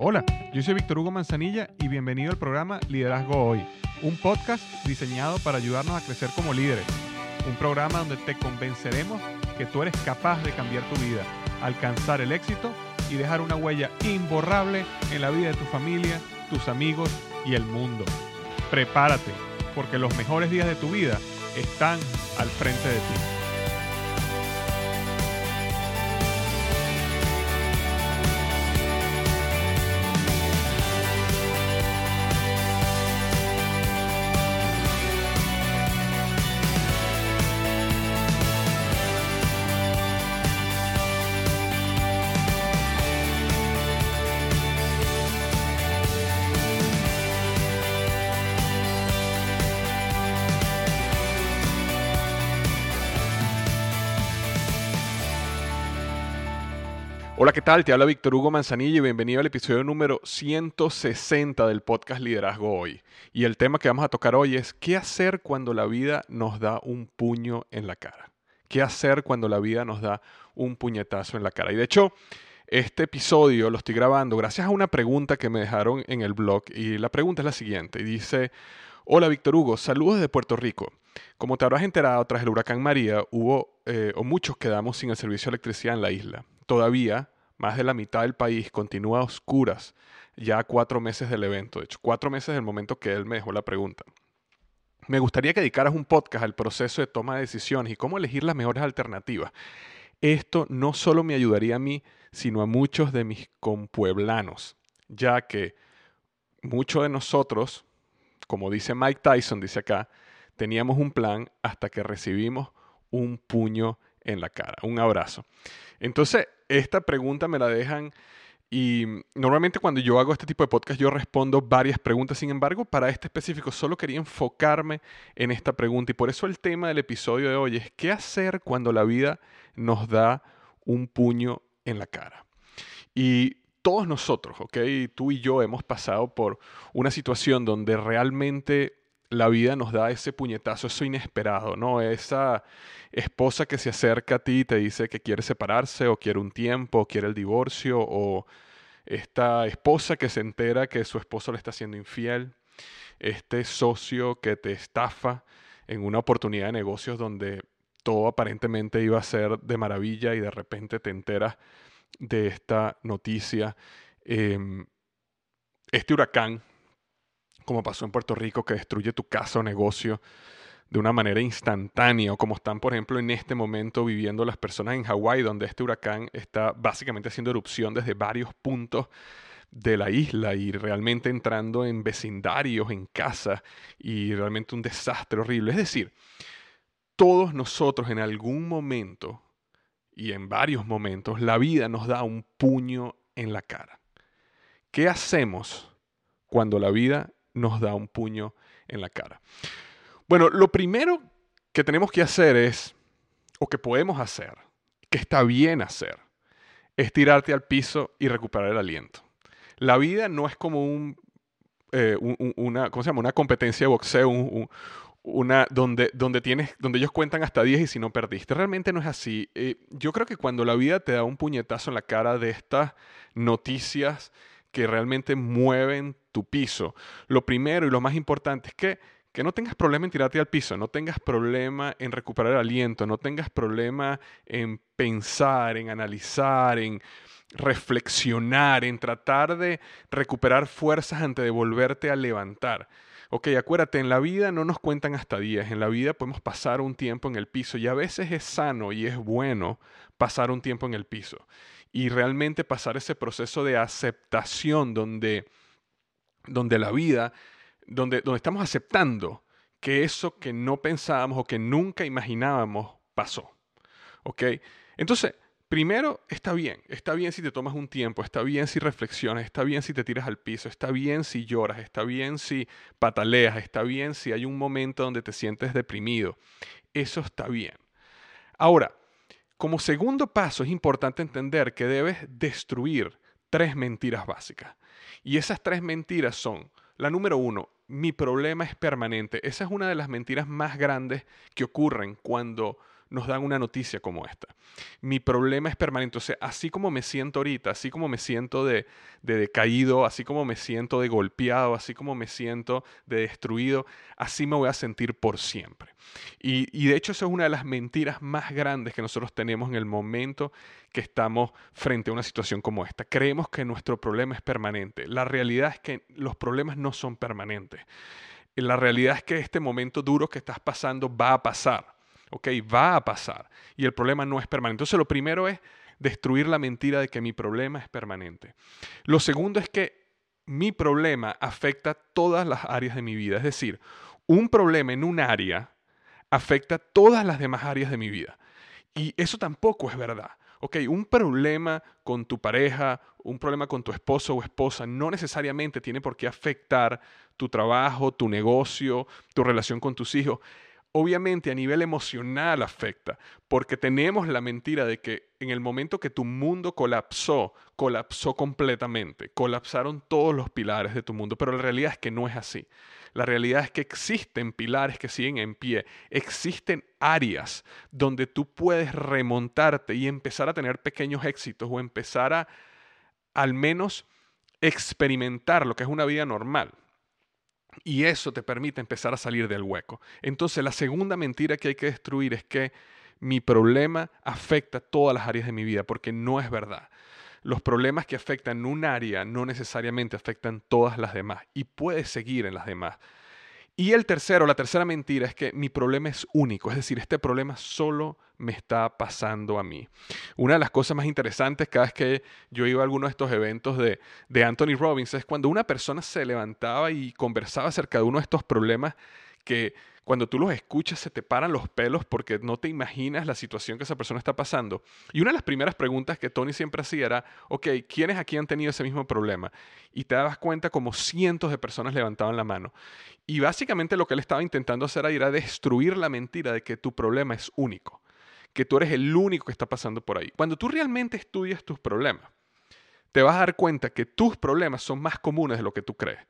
Hola, yo soy Víctor Hugo Manzanilla y bienvenido al programa Liderazgo Hoy, un podcast diseñado para ayudarnos a crecer como líderes. Un programa donde te convenceremos que tú eres capaz de cambiar tu vida, alcanzar el éxito y dejar una huella imborrable en la vida de tu familia, tus amigos y el mundo. Prepárate, porque los mejores días de tu vida están al frente de ti. Hola, ¿qué tal? Te habla Víctor Hugo Manzanilla y bienvenido al episodio número 160 del podcast Liderazgo Hoy. Y el tema que vamos a tocar hoy es ¿qué hacer cuando la vida nos da un puño en la cara? ¿Qué hacer cuando la vida nos da un puñetazo en la cara? Y de hecho, este episodio lo estoy grabando gracias a una pregunta que me dejaron en el blog y la pregunta es la siguiente y dice, hola Víctor Hugo, saludos desde Puerto Rico. Como te habrás enterado, tras el huracán María hubo eh, o muchos quedamos sin el servicio de electricidad en la isla todavía más de la mitad del país continúa a oscuras ya cuatro meses del evento. De hecho, cuatro meses del momento que él me dejó la pregunta. Me gustaría que dedicaras un podcast al proceso de toma de decisiones y cómo elegir las mejores alternativas. Esto no solo me ayudaría a mí, sino a muchos de mis compueblanos, ya que muchos de nosotros, como dice Mike Tyson, dice acá, teníamos un plan hasta que recibimos un puño en la cara. Un abrazo. Entonces, esta pregunta me la dejan y normalmente cuando yo hago este tipo de podcast yo respondo varias preguntas, sin embargo para este específico solo quería enfocarme en esta pregunta y por eso el tema del episodio de hoy es qué hacer cuando la vida nos da un puño en la cara. Y todos nosotros, ¿ok? Tú y yo hemos pasado por una situación donde realmente la vida nos da ese puñetazo, eso inesperado, ¿no? Esa esposa que se acerca a ti y te dice que quiere separarse o quiere un tiempo, o quiere el divorcio, o esta esposa que se entera que su esposo le está haciendo infiel, este socio que te estafa en una oportunidad de negocios donde todo aparentemente iba a ser de maravilla y de repente te enteras de esta noticia. Em, este huracán como pasó en Puerto Rico, que destruye tu casa o negocio de una manera instantánea, o como están, por ejemplo, en este momento viviendo las personas en Hawái, donde este huracán está básicamente haciendo erupción desde varios puntos de la isla y realmente entrando en vecindarios, en casas, y realmente un desastre horrible. Es decir, todos nosotros en algún momento y en varios momentos, la vida nos da un puño en la cara. ¿Qué hacemos cuando la vida nos da un puño en la cara. Bueno, lo primero que tenemos que hacer es, o que podemos hacer, que está bien hacer, es tirarte al piso y recuperar el aliento. La vida no es como un, eh, una, ¿cómo se llama? una competencia de boxeo, una, donde, donde, tienes, donde ellos cuentan hasta 10 y si no perdiste. Realmente no es así. Eh, yo creo que cuando la vida te da un puñetazo en la cara de estas noticias que realmente mueven tu piso. Lo primero y lo más importante es que, que no tengas problema en tirarte al piso, no tengas problema en recuperar el aliento, no tengas problema en pensar, en analizar, en reflexionar, en tratar de recuperar fuerzas antes de volverte a levantar. Ok, acuérdate, en la vida no nos cuentan hasta días, en la vida podemos pasar un tiempo en el piso y a veces es sano y es bueno pasar un tiempo en el piso y realmente pasar ese proceso de aceptación donde, donde la vida, donde, donde estamos aceptando que eso que no pensábamos o que nunca imaginábamos pasó. ¿Ok? Entonces, primero está bien, está bien si te tomas un tiempo, está bien si reflexionas, está bien si te tiras al piso, está bien si lloras, está bien si pataleas, está bien si hay un momento donde te sientes deprimido. Eso está bien. Ahora, como segundo paso es importante entender que debes destruir tres mentiras básicas. Y esas tres mentiras son, la número uno, mi problema es permanente. Esa es una de las mentiras más grandes que ocurren cuando nos dan una noticia como esta. Mi problema es permanente. O sea, así como me siento ahorita, así como me siento de, decaído, así como me siento de golpeado, así como me siento de destruido, así me voy a sentir por siempre. Y, y de hecho, eso es una de las mentiras más grandes que nosotros tenemos en el momento que estamos frente a una situación como esta. Creemos que nuestro problema es permanente. La realidad es que los problemas no son permanentes. La realidad es que este momento duro que estás pasando va a pasar ¿ok? Va a pasar y el problema no es permanente. Entonces lo primero es destruir la mentira de que mi problema es permanente. Lo segundo es que mi problema afecta todas las áreas de mi vida. Es decir, un problema en un área afecta todas las demás áreas de mi vida. Y eso tampoco es verdad. Ok, un problema con tu pareja, un problema con tu esposo o esposa, no necesariamente tiene por qué afectar tu trabajo, tu negocio, tu relación con tus hijos obviamente a nivel emocional afecta, porque tenemos la mentira de que en el momento que tu mundo colapsó, colapsó completamente, colapsaron todos los pilares de tu mundo, pero la realidad es que no es así. La realidad es que existen pilares que siguen en pie, existen áreas donde tú puedes remontarte y empezar a tener pequeños éxitos o empezar a al menos experimentar lo que es una vida normal. Y eso te permite empezar a salir del hueco. Entonces la segunda mentira que hay que destruir es que mi problema afecta todas las áreas de mi vida, porque no es verdad. Los problemas que afectan un área no necesariamente afectan todas las demás y puedes seguir en las demás. Y el tercero, la tercera mentira es que mi problema es único, es decir, este problema solo me está pasando a mí. Una de las cosas más interesantes cada vez que yo iba a alguno de estos eventos de, de Anthony Robbins es cuando una persona se levantaba y conversaba acerca de uno de estos problemas que cuando tú los escuchas se te paran los pelos porque no te imaginas la situación que esa persona está pasando. Y una de las primeras preguntas que Tony siempre hacía era, ok, ¿quiénes aquí han tenido ese mismo problema? Y te dabas cuenta como cientos de personas levantaban la mano. Y básicamente lo que él estaba intentando hacer ahí era destruir la mentira de que tu problema es único, que tú eres el único que está pasando por ahí. Cuando tú realmente estudias tus problemas, te vas a dar cuenta que tus problemas son más comunes de lo que tú crees.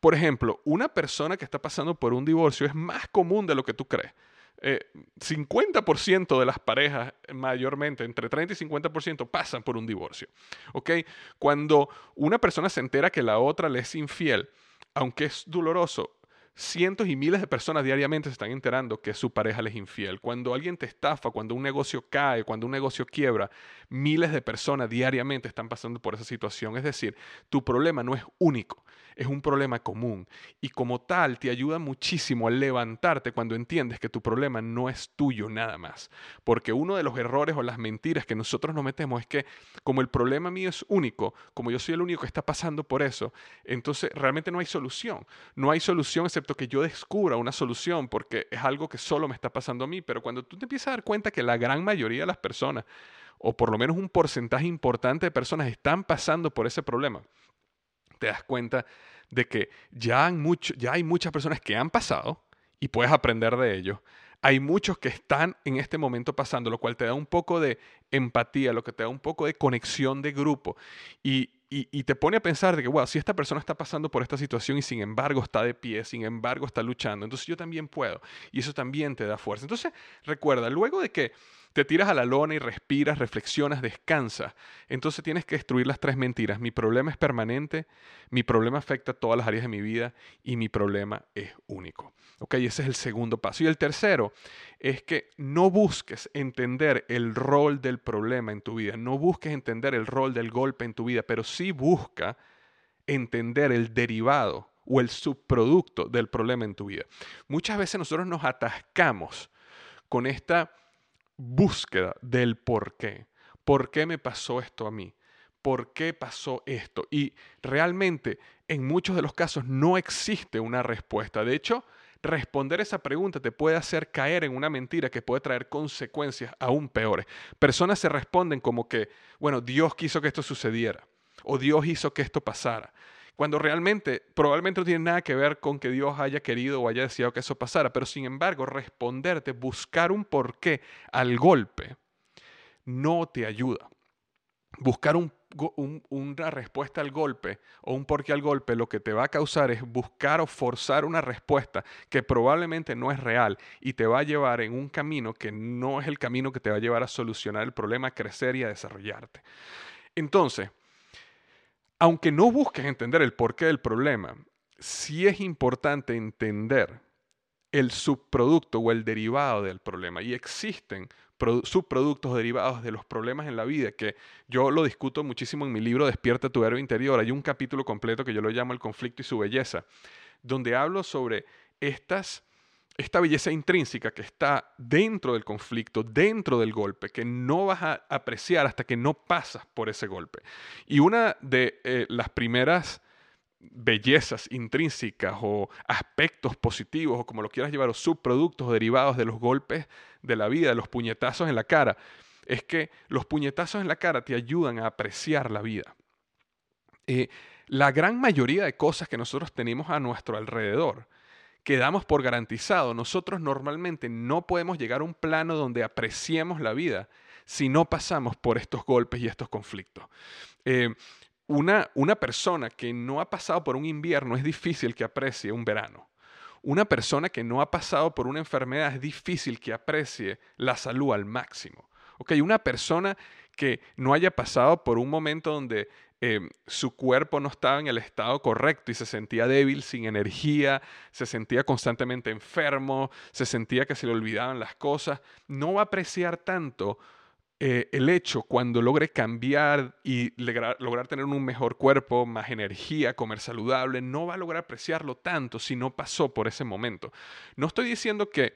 Por ejemplo, una persona que está pasando por un divorcio es más común de lo que tú crees. 50% eh, de las parejas, mayormente, entre 30 y 50%, pasan por un divorcio. ¿Ok? Cuando una persona se entera que la otra le es infiel, aunque es doloroso, cientos y miles de personas diariamente se están enterando que su pareja les es infiel. Cuando alguien te estafa, cuando un negocio cae, cuando un negocio quiebra, miles de personas diariamente están pasando por esa situación. Es decir, tu problema no es único es un problema común y como tal te ayuda muchísimo a levantarte cuando entiendes que tu problema no es tuyo nada más. Porque uno de los errores o las mentiras que nosotros nos metemos es que como el problema mío es único, como yo soy el único que está pasando por eso, entonces realmente no hay solución. No hay solución excepto que yo descubra una solución porque es algo que solo me está pasando a mí. Pero cuando tú te empiezas a dar cuenta que la gran mayoría de las personas, o por lo menos un porcentaje importante de personas están pasando por ese problema, te das cuenta de que ya, ya hay muchas personas que han pasado y puedes aprender de ellos. Hay muchos que están en este momento pasando, lo cual te da un poco de empatía, lo que te da un poco de conexión de grupo. Y, y, te pone a pensar de que, wow, si esta persona está pasando por esta situación y sin embargo está de pie, sin embargo está luchando, entonces yo también puedo. Y eso también te da fuerza. Entonces, recuerda, luego de que te tiras a la lona y respiras, reflexionas, descansas. Entonces tienes que destruir las tres mentiras. Mi problema es permanente, mi problema afecta a todas las áreas de mi vida y mi problema es único. Ok, ese es el segundo paso. Y el tercero es que no busques entender el rol del problema en tu vida, no busques entender el rol del golpe en tu vida, pero sí busca entender el derivado o el subproducto del problema en tu vida. Muchas veces nosotros nos atascamos con esta búsqueda del por qué. ¿Por qué me pasó esto a mí? ¿Por qué pasó esto? Y realmente en muchos de los casos no existe una respuesta. De hecho, responder esa pregunta te puede hacer caer en una mentira que puede traer consecuencias aún peores. Personas se responden como que, bueno, Dios quiso que esto sucediera o Dios hizo que esto pasara cuando realmente probablemente no tiene nada que ver con que Dios haya querido o haya deseado que eso pasara, pero sin embargo responderte, buscar un porqué al golpe, no te ayuda. Buscar un una respuesta al golpe o un porqué al golpe, lo que te va a causar es buscar o forzar una respuesta que probablemente no es real y te va a llevar en un camino que no es el camino que te va a llevar a solucionar el problema, a crecer y a desarrollarte. Entonces, aunque no busques entender el porqué del problema, sí es importante entender el subproducto o el derivado del problema. Y existen subproductos derivados de los problemas en la vida, que yo lo discuto muchísimo en mi libro Despierta tu héroe interior. Hay un capítulo completo que yo lo llamo El conflicto y su belleza, donde hablo sobre estas, esta belleza intrínseca que está dentro del conflicto, dentro del golpe, que no vas a apreciar hasta que no pasas por ese golpe. Y una de eh, las primeras bellezas intrínsecas o aspectos positivos o como lo quieras llevar o subproductos derivados de los golpes de la vida, de los puñetazos en la cara, es que los puñetazos en la cara te ayudan a apreciar la vida. Eh, la gran mayoría de cosas que nosotros tenemos a nuestro alrededor quedamos por garantizado. Nosotros normalmente no podemos llegar a un plano donde apreciemos la vida si no pasamos por estos golpes y estos conflictos. Eh, una, una persona que no ha pasado por un invierno es difícil que aprecie un verano. Una persona que no ha pasado por una enfermedad es difícil que aprecie la salud al máximo. Okay, una persona que no haya pasado por un momento donde em, su cuerpo no estaba en el estado correcto y se sentía débil, sin energía, se sentía constantemente enfermo, se sentía que se le olvidaban las cosas, no va a apreciar tanto eh, el hecho cuando logre cambiar y lograr, tener un mejor cuerpo, más energía, comer saludable, no va a lograr apreciarlo tanto si no pasó por ese momento. No estoy diciendo que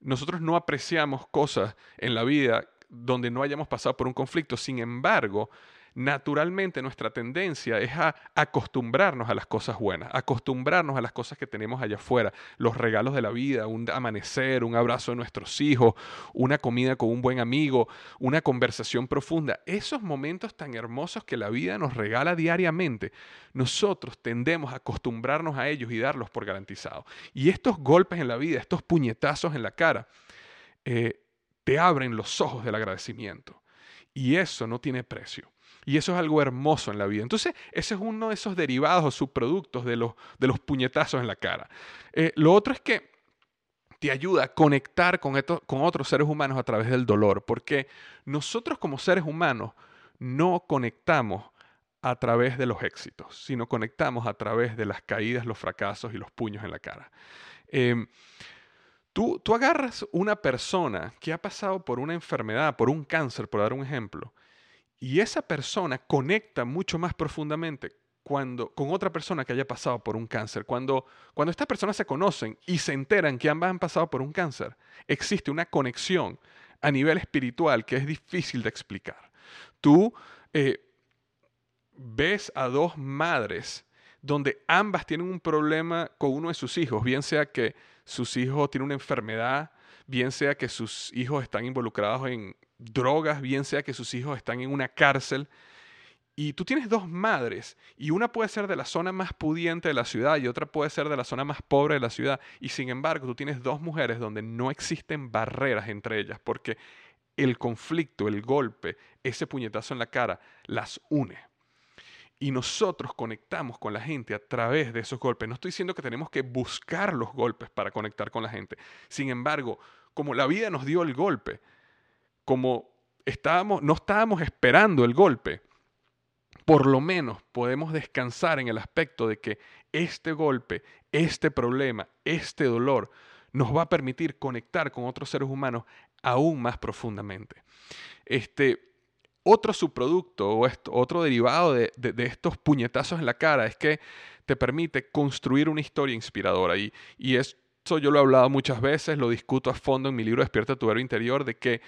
nosotros no apreciamos cosas en la vida donde no hayamos pasado por un conflicto, sin embargo, naturalmente nuestra tendencia es a acostumbrarnos a las cosas buenas, acostumbrarnos a las cosas que tenemos allá afuera, los regalos de la vida, un amanecer, un abrazo de nuestros hijos, una comida con un buen amigo, una conversación profunda, esos momentos tan hermosos que la vida nos regala diariamente, nosotros tendemos a acostumbrarnos a ellos y darlos por garantizados. Y estos golpes en la vida, estos puñetazos en la cara, eh, te abren los ojos del agradecimiento. Y eso no tiene precio. Y eso es algo hermoso en la vida. Entonces, ese es uno de esos derivados o subproductos de los, de los puñetazos en la cara. Eh, lo otro es que te ayuda a conectar con, con otros seres humanos a través del dolor, porque nosotros como seres humanos no conectamos a través de los éxitos, sino conectamos a través de las caídas, los fracasos y los puños en la cara. Em, tú, tú agarras una persona que ha pasado por una enfermedad, por un cáncer, por dar un ejemplo, y esa persona conecta mucho más profundamente cuando, con otra persona que haya pasado por un cáncer. Cuando, cuando estas personas se conocen y se enteran que ambas han pasado por un cáncer, existe una conexión a nivel espiritual que es difícil de explicar. Tú eh, ves a dos madres donde ambas tienen un problema con uno de sus hijos, bien sea que sus hijos tienen una enfermedad, bien sea que sus hijos están involucrados en drogas, bien sea que sus hijos están en una cárcel. Y tú tienes dos madres, y una puede ser de la zona más pudiente de la ciudad y otra puede ser de la zona más pobre de la ciudad. Y sin embargo, tú tienes dos mujeres donde no existen barreras entre ellas, porque el conflicto, el golpe, ese puñetazo en la cara, las une. Y nosotros conectamos con la gente a través de esos golpes. No estoy diciendo que tenemos que buscar los golpes para conectar con la gente. Sin embargo, como la vida nos dio el golpe, como estábamos, no estábamos esperando el golpe, por lo menos podemos descansar en el aspecto de que este golpe, este problema, este dolor nos va a permitir conectar con otros seres humanos aún más profundamente. Este, otro subproducto o otro derivado de, estos puñetazos en la cara es que te permite construir una historia inspiradora. Y, y esto yo lo he hablado muchas veces, lo discuto a fondo en mi libro Despierta tu héroe interior, de que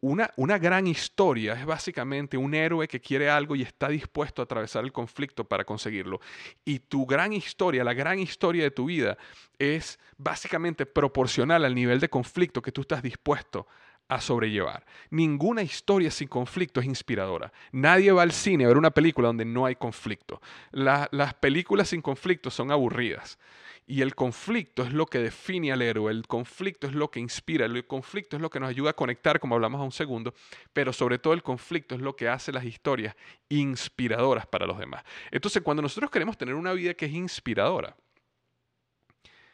una, una, gran historia es básicamente un héroe que quiere algo y está dispuesto a atravesar el conflicto para conseguirlo. Y tu gran historia, la gran historia de tu vida, es básicamente proporcional al nivel de conflicto que tú estás dispuesto a sobrellevar. Ninguna historia sin conflicto es inspiradora. Nadie va al cine a ver una película donde no hay conflicto. las películas sin conflicto son aburridas. Y el conflicto es lo que define al héroe, el conflicto es lo que inspira, el conflicto es lo que nos ayuda a conectar, como hablamos a un segundo, pero sobre todo el conflicto es lo que hace las historias inspiradoras para los demás. Entonces, cuando nosotros queremos tener una vida que es inspiradora,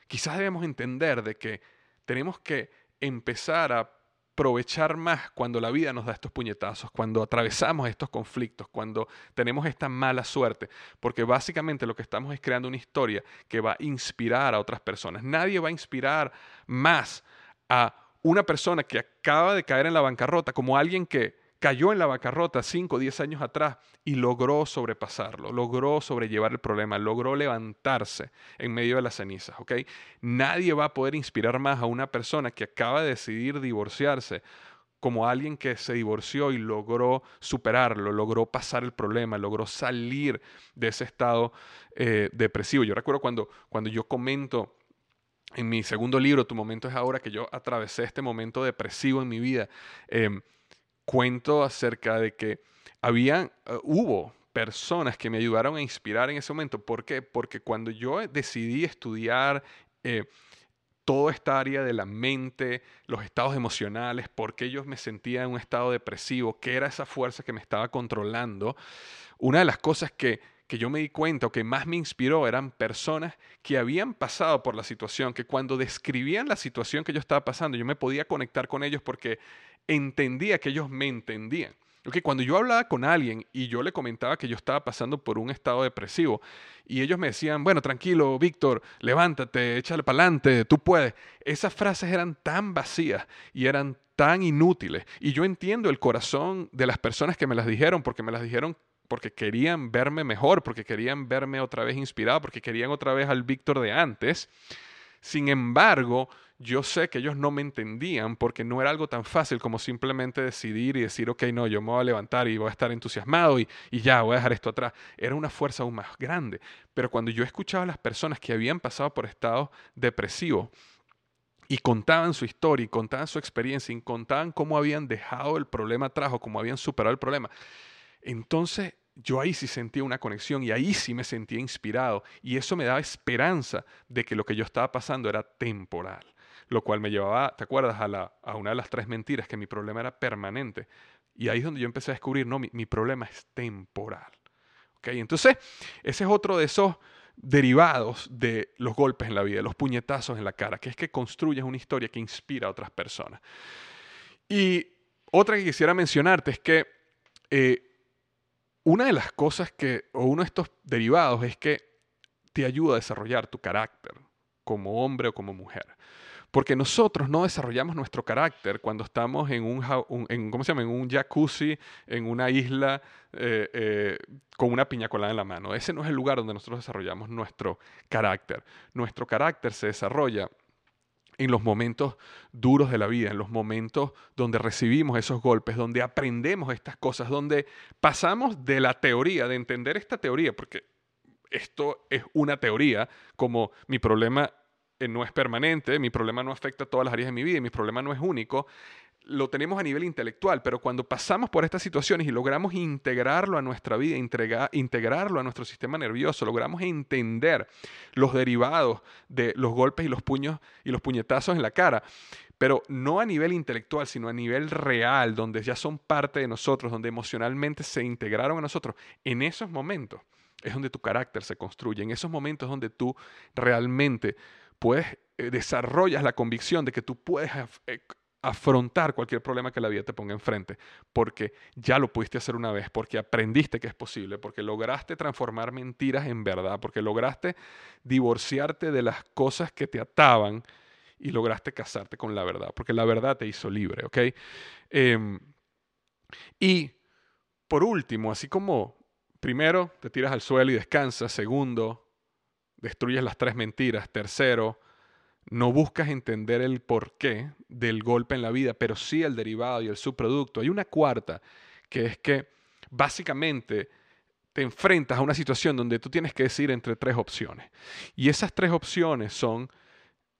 quizás debemos entender de que tenemos que empezar a aprovechar más cuando la vida nos da estos puñetazos, cuando atravesamos estos conflictos, cuando tenemos esta mala suerte, porque básicamente lo que estamos es creando una historia que va a inspirar a otras personas. Nadie va a inspirar más a una persona que acaba de caer en la bancarrota como alguien que cayó en la bancarrota 5 o 10 años atrás y logró sobrepasarlo, logró sobrellevar el problema, logró levantarse en medio de las cenizas, ¿ok? Nadie va a poder inspirar más a una persona que acaba de decidir divorciarse como alguien que se divorció y logró superarlo, logró pasar el problema, logró salir de ese estado eh, depresivo. Yo recuerdo cuando, cuando yo comento en mi segundo libro, Tu momento es ahora, que yo atravesé este momento depresivo en mi vida. Em, cuento acerca de que había, eh, hubo personas que me ayudaron a inspirar en ese momento. ¿Por qué? Porque cuando yo decidí estudiar eh, toda esta área de la mente, los estados emocionales, por qué yo me sentía en un estado depresivo, qué era esa fuerza que me estaba controlando, una de las cosas que que yo me di cuenta o que más me inspiró eran personas que habían pasado por la situación, que cuando describían la situación que yo estaba pasando, yo me podía conectar con ellos porque entendía que ellos me entendían. Okay, cuando yo hablaba con alguien y yo le comentaba que yo estaba pasando por un estado depresivo y ellos me decían, bueno, tranquilo, Víctor, levántate, échale para adelante, tú puedes. Esas frases eran tan vacías y eran tan inútiles. Y yo entiendo el corazón de las personas que me las dijeron porque me las dijeron porque querían verme mejor, porque querían verme otra vez inspirado, porque querían otra vez al Víctor de antes. Sin embargo, yo sé que ellos no me entendían porque no era algo tan fácil como simplemente decidir y decir, ok, no, yo me voy a levantar y voy a estar entusiasmado y, ya, voy a dejar esto atrás. Era una fuerza aún más grande. Pero cuando yo escuchaba a las personas que habían pasado por estados depresivos, y contaban su historia y contaban su experiencia y contaban cómo habían dejado el problema atrás o cómo habían superado el problema, entonces yo ahí sí sentía una conexión y ahí sí me sentía inspirado y eso me daba esperanza de que lo que yo estaba pasando era temporal, lo cual me llevaba, ¿te acuerdas? A, a una de las tres mentiras, que mi problema era permanente. Y ahí es donde yo empecé a descubrir, no, mi, problema es temporal. ¿Okay? Entonces, ese es otro de esos derivados de los golpes en la vida, los puñetazos en la cara, que es que construyes una historia que inspira a otras personas. Y otra que quisiera mencionarte es que eh, una de las cosas que, o uno de estos derivados es que te ayuda a desarrollar tu carácter como hombre o como mujer. Porque nosotros no desarrollamos nuestro carácter cuando estamos en un, ¿cómo se llama? en un jacuzzi, en una isla eh, eh, con una piña colada en la mano. Ese no es el lugar donde nosotros desarrollamos nuestro carácter. Nuestro carácter se desarrolla en los momentos duros de la vida, en los momentos donde recibimos esos golpes, donde aprendemos estas cosas, donde pasamos de la teoría, de entender esta teoría, porque esto es una teoría, como mi problema eh, no es permanente, mi problema no afecta a todas las áreas de mi vida y mi problema no es único, lo tenemos a nivel intelectual, pero cuando pasamos por estas situaciones y logramos integrarlo a nuestra vida, integrarlo a nuestro sistema nervioso, logramos entender los derivados de los golpes y los puños y los puñetazos en la cara, pero no a nivel intelectual, sino a nivel real, donde ya son parte de nosotros, donde emocionalmente se integraron a nosotros, en esos momentos es donde tu carácter se construye, en esos momentos donde tú realmente puedes eh, desarrollas la convicción de que tú puedes eh, afrontar cualquier problema que la vida te ponga enfrente, porque ya lo pudiste hacer una vez, porque aprendiste que es posible, porque lograste transformar mentiras en verdad, porque lograste divorciarte de las cosas que te ataban y lograste casarte con la verdad, porque la verdad te hizo libre, ¿ok? Em, y por último, así como primero te tiras al suelo y descansas, segundo, destruyes las tres mentiras, tercero, no buscas entender el porqué del golpe en la vida, pero sí el derivado y el subproducto. Hay una cuarta, que es que básicamente te enfrentas a una situación donde tú tienes que decidir entre tres opciones. Y esas tres opciones son,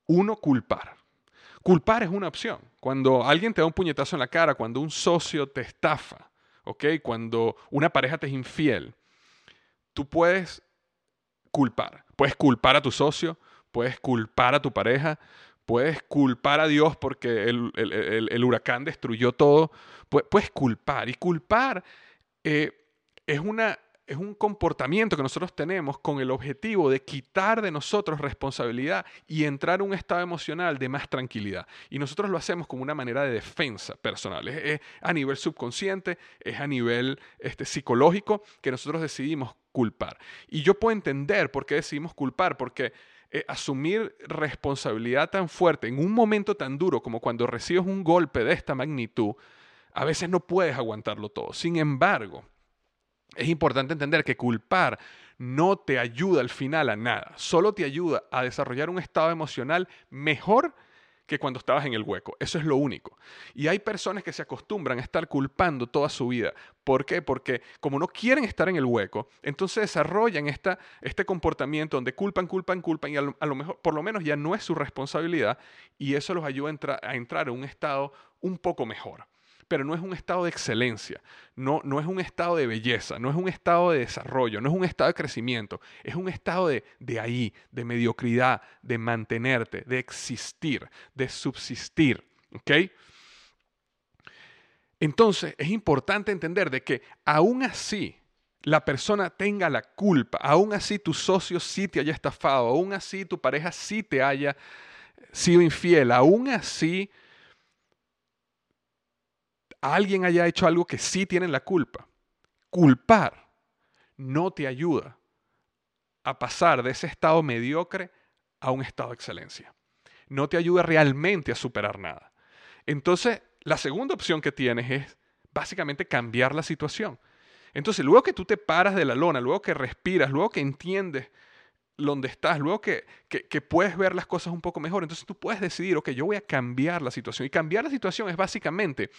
uno, culpar. culpar es una opción. Cuando alguien te da un puñetazo en la cara, cuando un socio te estafa, ¿ok? Cuando una pareja te es infiel, tú puedes culpar. Puedes culpar a tu socio, puedes culpar a tu pareja, puedes culpar a Dios porque el, huracán destruyó todo. Puedes culpar. Y culpar eh, es una es un comportamiento que nosotros tenemos con el objetivo de quitar de nosotros responsabilidad y entrar en un estado emocional de más tranquilidad. Y nosotros lo hacemos como una manera de defensa personal. Es, a nivel subconsciente, es a nivel este, psicológico que nosotros decidimos culpar. Y yo puedo entender por qué decidimos culpar, porque eh, asumir responsabilidad tan fuerte en un momento tan duro como cuando recibes un golpe de esta magnitud, a veces no puedes aguantarlo todo. Sin embargo, es importante entender que culpar no te ayuda al final a nada, solo te ayuda a desarrollar un estado emocional mejor que cuando estabas en el hueco. Eso es lo único. Y hay personas que se acostumbran a estar culpando toda su vida. ¿Por qué? Porque como no quieren estar en el hueco, entonces desarrollan esta, este comportamiento donde culpan, culpan, culpan y a lo, mejor, por lo menos ya no es su responsabilidad y eso los ayuda a entrar en un estado un poco mejor pero no es un estado de excelencia, no, no es un estado de belleza, no es un estado de desarrollo, no es un estado de crecimiento, es un estado de, de ahí, de mediocridad, de mantenerte, de existir, de subsistir. ¿Ok? Entonces es importante entender de que aún así la persona tenga la culpa, aún así tu socio sí te haya estafado, aún así tu pareja sí te haya sido infiel, aún así alguien haya hecho algo que sí tienen la culpa. Culpar no te ayuda a pasar de ese estado mediocre a un estado de excelencia. No te ayuda realmente a superar nada. Entonces, la segunda opción que tienes es básicamente cambiar la situación. Entonces, luego que tú te paras de la lona, luego que respiras, luego que entiendes donde estás, luego que, que, puedes ver las cosas un poco mejor, entonces tú puedes decidir, ok, yo voy a cambiar la situación. Y cambiar la situación es básicamente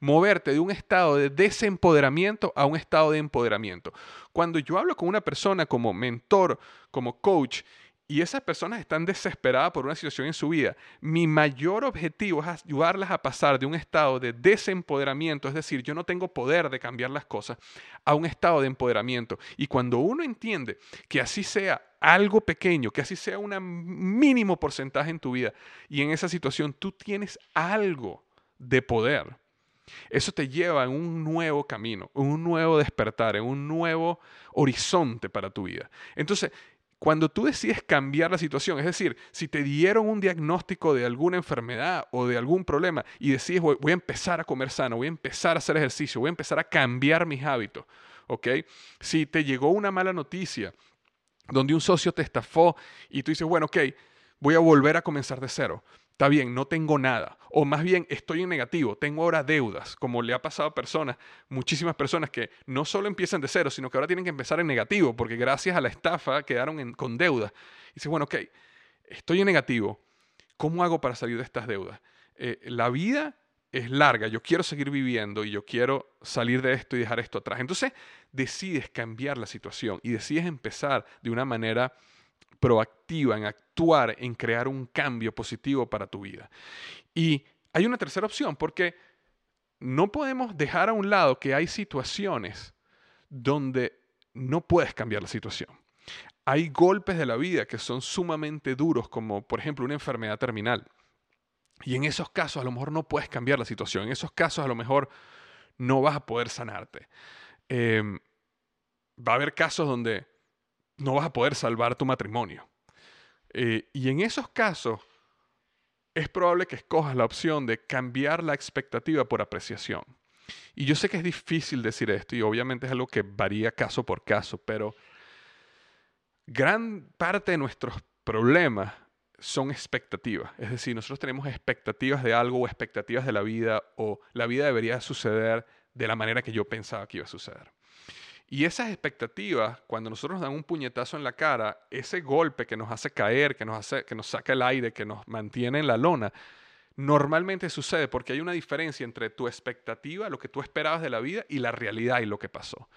moverte de un estado de desempoderamiento a un estado de empoderamiento. Cuando yo hablo con una persona como mentor, como coach, y esas personas están desesperadas por una situación en su vida, mi mayor objetivo es ayudarlas a pasar de un estado de desempoderamiento, es decir, yo no tengo poder de cambiar las cosas, a un estado de empoderamiento. Y cuando uno entiende que así sea algo pequeño, que así sea un mínimo porcentaje en tu vida, y en esa situación tú tienes algo de poder, eso te lleva en un nuevo camino, en un nuevo despertar, en un nuevo horizonte para tu vida. Entonces, cuando tú decides cambiar la situación, es decir, si te dieron un diagnóstico de alguna enfermedad o de algún problema y decides voy, a empezar a comer sano, voy a empezar a hacer ejercicio, voy a empezar a cambiar mis hábitos, ¿ok? Si te llegó una mala noticia donde un socio te estafó y tú dices, bueno, ok, voy a volver a comenzar de cero está bien, no tengo nada. O más bien, estoy en negativo, tengo ahora deudas, como le ha pasado a personas, muchísimas personas que no solo empiezan de cero, sino que ahora tienen que empezar en negativo, porque gracias a la estafa quedaron con deudas. Y dice, bueno, ok, estoy en negativo, ¿cómo hago para salir de estas deudas? Eh, la vida es larga, yo quiero seguir viviendo y yo quiero salir de esto y dejar esto atrás. Entonces decides cambiar la situación y decides empezar de una manera proactiva, en actuar, en crear un cambio positivo para tu vida. Y hay una tercera opción, porque no podemos dejar a un lado que hay situaciones donde no puedes cambiar la situación. Hay golpes de la vida que son sumamente duros, como por ejemplo una enfermedad terminal. Y en esos casos a lo mejor no puedes cambiar la situación. En esos casos a lo mejor no vas a poder sanarte. Em, va a haber casos donde no vas a poder salvar tu matrimonio. Eh, y en esos casos, es probable que escojas la opción de cambiar la expectativa por apreciación. Y yo sé que es difícil decir esto y obviamente es algo que varía caso por caso, pero gran parte de nuestros problemas son expectativas. Es decir, nosotros tenemos expectativas de algo o expectativas de la vida o la vida debería suceder de la manera que yo pensaba que iba a suceder. Y esas expectativas, cuando nosotros nos dan un puñetazo en la cara, ese golpe que nos hace caer, que nos, hace, que nos saca el aire, que nos mantiene en la lona, normalmente sucede porque hay una diferencia entre tu expectativa, lo que tú esperabas de la vida, y la realidad y lo que pasó.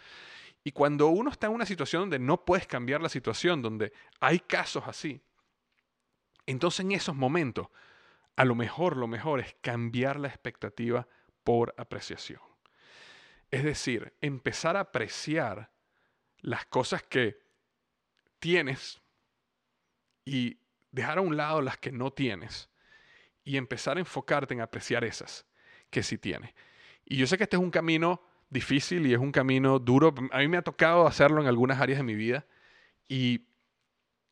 Y cuando uno está en una situación donde no puedes cambiar la situación, donde hay casos así, entonces en esos momentos a lo mejor, lo mejor es cambiar la expectativa por apreciación. Es decir, empezar a apreciar las cosas que tienes y dejar a un lado las que no tienes y empezar a enfocarte en apreciar esas que sí tienes. Y yo sé que este es un camino difícil y es un camino duro. A mí me ha tocado hacerlo en algunas áreas de mi vida y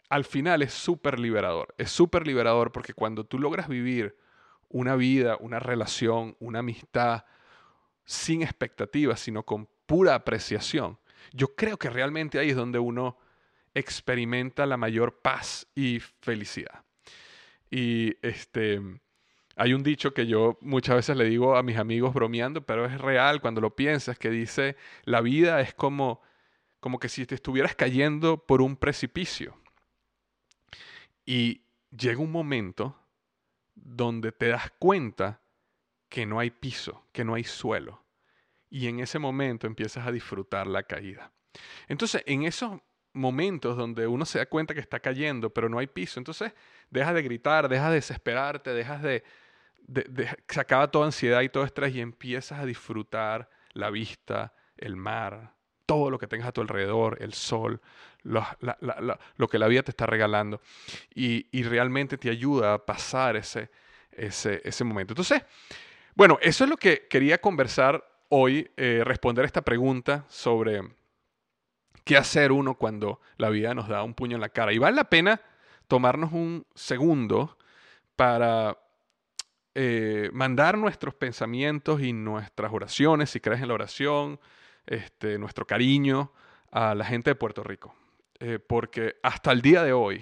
al final es súper liberador. Es súper liberador porque cuando tú logras vivir una vida, una relación, una amistad sin expectativas, sino con pura apreciación, yo creo que realmente ahí es donde uno experimenta la mayor paz y felicidad. Y este, hay un dicho que yo muchas veces le digo a mis amigos bromeando, pero es real cuando lo piensas, que dice, la vida es como, como que si te estuvieras cayendo por un precipicio. Y llega un momento donde te das cuenta que no hay piso, que no hay suelo. Y en ese momento empiezas a disfrutar la caída. Entonces, en esos momentos donde uno se da cuenta que está cayendo, pero no hay piso, entonces dejas de gritar, dejas de desesperarte, dejas de, se acaba toda ansiedad y todo estrés y empiezas a disfrutar la vista, el mar, todo lo que tengas a tu alrededor, el sol, lo, que la vida te está regalando. Y, realmente te ayuda a pasar ese, ese, ese, momento. Entonces, bueno, eso es lo que quería conversar hoy, eh, responder esta pregunta sobre qué hacer uno cuando la vida nos da un puño en la cara. Y vale la pena tomarnos un segundo para eh, mandar nuestros pensamientos y nuestras oraciones, si crees en la oración, este, nuestro cariño a la gente de Puerto Rico. Eh, porque hasta el día de hoy,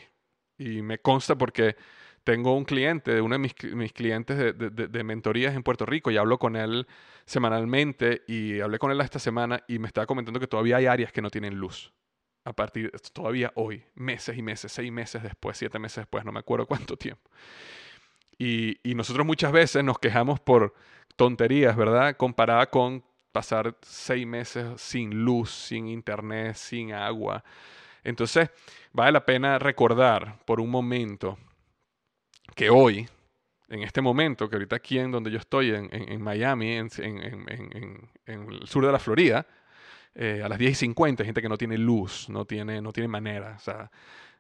y me consta porque tengo un cliente, uno de mis, clientes de, de, mentorías en Puerto Rico, y hablo con él semanalmente, y hablé con él esta semana, y me estaba comentando que todavía hay áreas que no tienen luz. A partir, todavía hoy, meses y meses, seis meses después, siete meses después, no me acuerdo cuánto tiempo. Y, nosotros muchas veces nos quejamos por tonterías, ¿verdad? Comparada con pasar seis meses sin luz, sin internet, sin agua. Entonces, vale la pena recordar por un momento que hoy, en este momento, que ahorita aquí en donde yo estoy, en, Miami, en, el sur de la Florida, eh, a las 10 y 50 hay gente que no tiene luz, no tiene, no tiene manera. O sea,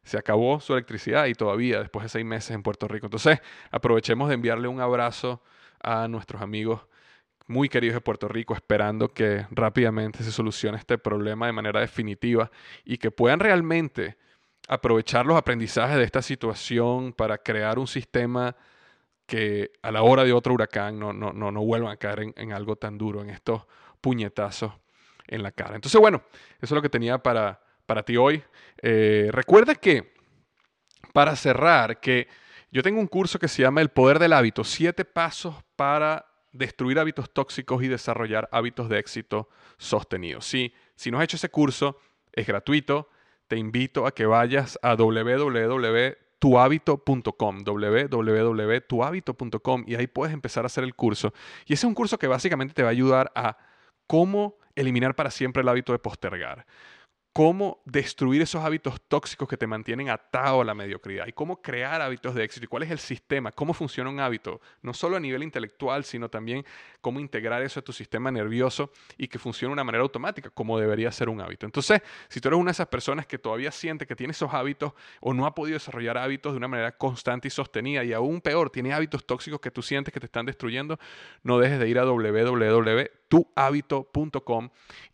se acabó su electricidad y todavía después de seis meses en Puerto Rico. Entonces, aprovechemos de enviarle un abrazo a nuestros amigos muy queridos de Puerto Rico, esperando que rápidamente se solucione este problema de manera definitiva y que puedan realmente aprovechar los aprendizajes de esta situación para crear un sistema que a la hora de otro huracán no, no, no, no vuelvan a caer en, algo tan duro, en estos puñetazos en la cara. Entonces, bueno, eso es lo que tenía para, para ti hoy. Eh, recuerda que, para cerrar, que yo tengo un curso que se llama El Poder del Hábito, siete pasos para destruir hábitos tóxicos y desarrollar hábitos de éxito sostenidos. Si, si no has hecho ese curso, es gratuito. Te invito a que vayas a www.tuhabito.com, www.tuhabito.com y ahí puedes empezar a hacer el curso. Y ese es un curso que básicamente te va a ayudar a cómo eliminar para siempre el hábito de postergar cómo destruir esos hábitos tóxicos que te mantienen atado a la mediocridad y cómo crear hábitos de éxito y cuál es el sistema, cómo funciona un hábito, no solo a nivel intelectual, sino también cómo integrar eso a tu sistema nervioso y que funcione de una manera automática, como debería ser un hábito. Entonces, si tú eres una de esas personas que todavía siente que tiene esos hábitos o no ha podido desarrollar hábitos de una manera constante y sostenida y aún peor, tiene hábitos tóxicos que tú sientes que te están destruyendo, no dejes de ir a www.tuhabito.com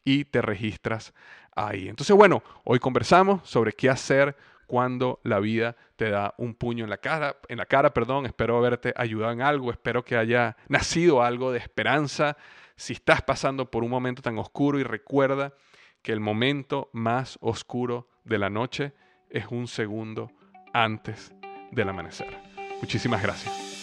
y te registras ahí. Entonces, bueno, hoy conversamos sobre qué hacer cuando la vida te da un puño en la cara, en la cara, perdón. Espero haberte ayudado en algo, espero que haya nacido algo de esperanza. Si estás pasando por un momento tan oscuro y recuerda que el momento más oscuro de la noche es un segundo antes del amanecer. Muchísimas gracias.